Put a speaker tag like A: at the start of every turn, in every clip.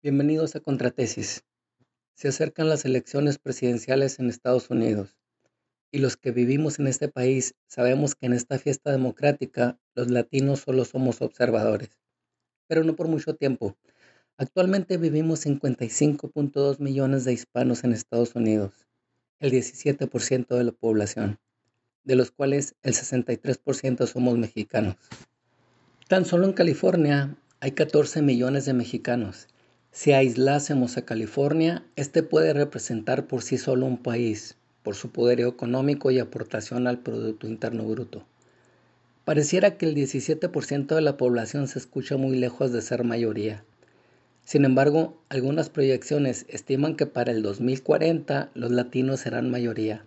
A: Bienvenidos a Contratesis. Se acercan las elecciones presidenciales en Estados Unidos y los que vivimos en este país sabemos que en esta fiesta democrática los latinos solo somos observadores, pero no por mucho tiempo. Actualmente vivimos 55.2 millones de hispanos en Estados Unidos, el 17% de la población, de los cuales el 63% somos mexicanos. Tan solo en California hay 14 millones de mexicanos si aislásemos a California, este puede representar por sí solo un país, por su poder económico y aportación al Producto Interno Bruto. Pareciera que el 17% de la población se escucha muy lejos de ser mayoría. Sin embargo, algunas proyecciones estiman que para el 2040 los latinos serán mayoría,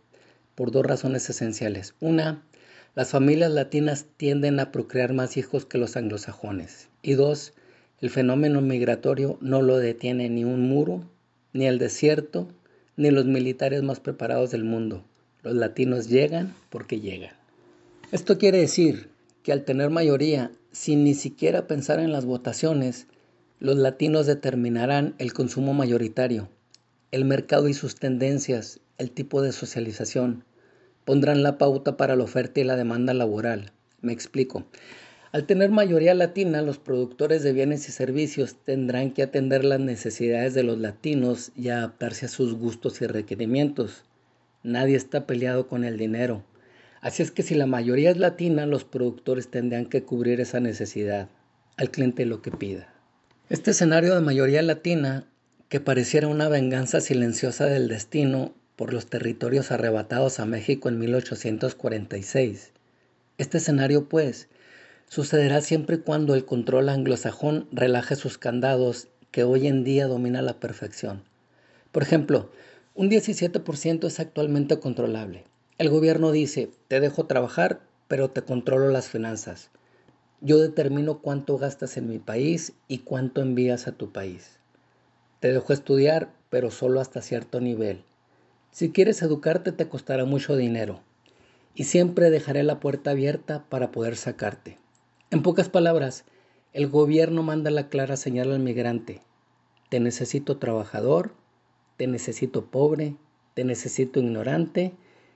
A: por dos razones esenciales. Una, las familias latinas tienden a procrear más hijos que los anglosajones. Y dos, el fenómeno migratorio no lo detiene ni un muro, ni el desierto, ni los militares más preparados del mundo. Los latinos llegan porque llegan. Esto quiere decir que al tener mayoría, sin ni siquiera pensar en las votaciones, los latinos determinarán el consumo mayoritario, el mercado y sus tendencias, el tipo de socialización, pondrán la pauta para la oferta y la demanda laboral. Me explico. Al tener mayoría latina, los productores de bienes y servicios tendrán que atender las necesidades de los latinos y adaptarse a sus gustos y requerimientos. Nadie está peleado con el dinero. Así es que si la mayoría es latina, los productores tendrán que cubrir esa necesidad, al cliente lo que pida. Este escenario de mayoría latina, que pareciera una venganza silenciosa del destino por los territorios arrebatados a México en 1846. Este escenario, pues, Sucederá siempre cuando el control anglosajón relaje sus candados que hoy en día domina la perfección. Por ejemplo, un 17% es actualmente controlable. El gobierno dice, te dejo trabajar, pero te controlo las finanzas. Yo determino cuánto gastas en mi país y cuánto envías a tu país. Te dejo estudiar, pero solo hasta cierto nivel. Si quieres educarte te costará mucho dinero. Y siempre dejaré la puerta abierta para poder sacarte. En pocas palabras, el gobierno manda la clara señal al migrante. Te necesito trabajador, te necesito pobre, te necesito ignorante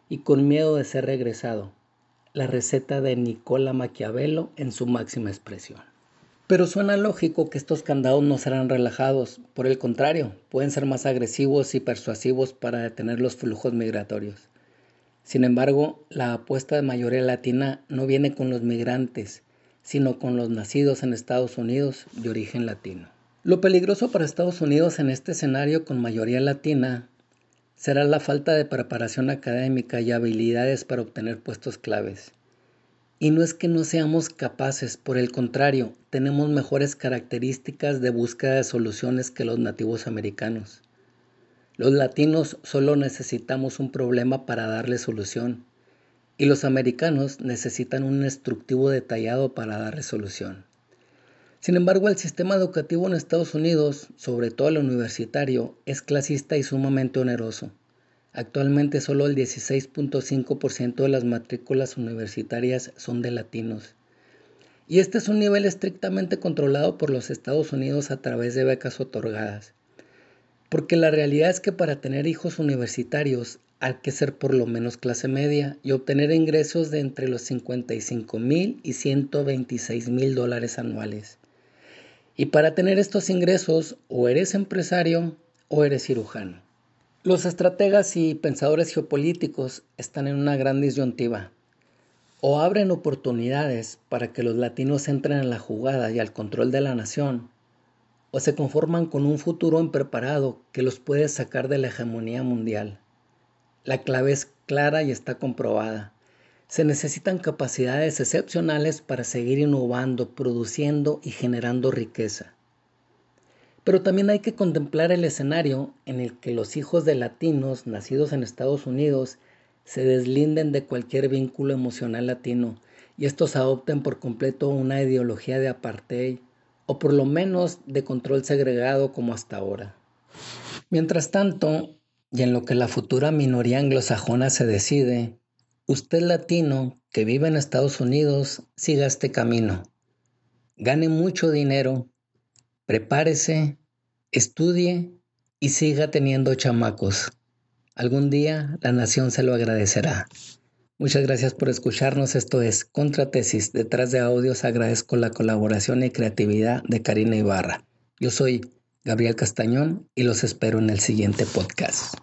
A: y con miedo de ser regresado. La receta de Nicola Maquiavelo en su máxima expresión. Pero suena lógico que estos candados no serán relajados, por el contrario, pueden ser más agresivos y persuasivos para detener los flujos migratorios. Sin embargo, la apuesta de mayoría latina no viene con los migrantes, sino con los nacidos en Estados Unidos de origen latino. Lo peligroso para Estados Unidos en este escenario con mayoría latina será la falta de preparación académica y habilidades para obtener puestos claves. Y no es que no seamos capaces, por el contrario, tenemos mejores características de búsqueda de soluciones que los nativos americanos. Los latinos solo necesitamos un problema para darle solución y los americanos necesitan un instructivo detallado para dar resolución. Sin embargo, el sistema educativo en Estados Unidos, sobre todo el universitario, es clasista y sumamente oneroso. Actualmente solo el 16.5% de las matrículas universitarias son de latinos. Y este es un nivel estrictamente controlado por los Estados Unidos a través de becas otorgadas. Porque la realidad es que para tener hijos universitarios hay que ser por lo menos clase media y obtener ingresos de entre los 55 mil y 126 mil dólares anuales. Y para tener estos ingresos o eres empresario o eres cirujano. Los estrategas y pensadores geopolíticos están en una gran disyuntiva. O abren oportunidades para que los latinos entren en la jugada y al control de la nación, o se conforman con un futuro impreparado que los puede sacar de la hegemonía mundial. La clave es clara y está comprobada. Se necesitan capacidades excepcionales para seguir innovando, produciendo y generando riqueza. Pero también hay que contemplar el escenario en el que los hijos de latinos nacidos en Estados Unidos se deslinden de cualquier vínculo emocional latino y estos adopten por completo una ideología de apartheid o por lo menos de control segregado como hasta ahora. Mientras tanto, y en lo que la futura minoría anglosajona se decide, usted latino que vive en Estados Unidos, siga este camino. Gane mucho dinero, prepárese, estudie y siga teniendo chamacos. Algún día la nación se lo agradecerá. Muchas gracias por escucharnos. Esto es Contratesis. Detrás de audios agradezco la colaboración y creatividad de Karina Ibarra. Yo soy Gabriel Castañón y los espero en el siguiente podcast.